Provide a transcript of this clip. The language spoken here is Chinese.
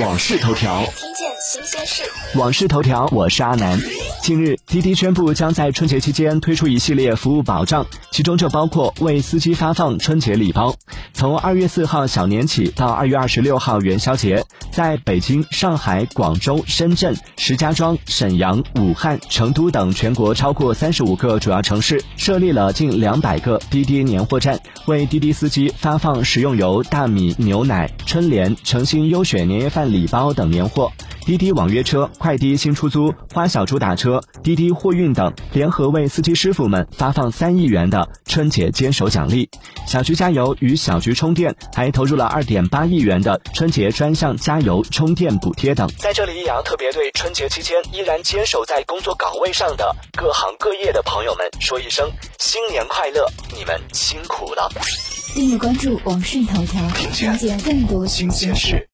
往事头条，听见新鲜事。往事头条，我是阿南。近日，滴滴宣布将在春节期间推出一系列服务保障，其中就包括为司机发放春节礼包。从二月四号小年起到二月二十六号元宵节，在北京、上海、广州、深圳、石家庄、沈阳、武汉、成都等全国超过三十五个主要城市设立了近两百个滴滴年货站，为滴滴司机发放食用油、大米、牛奶、春联、诚心优选年夜饭礼包等年货。滴滴网约车、快滴新出租、花小猪打车、滴滴货运等联合为司机师傅们发放三亿元的春节坚守奖励。小区加油与小区充电还投入了二点八亿元的春节专项加油充电补贴等。在这里，易阳特别对春节期间依然坚守在工作岗位上的各行各业的朋友们说一声新年快乐，你们辛苦了。订阅关注网讯头条，了解更多新鲜事。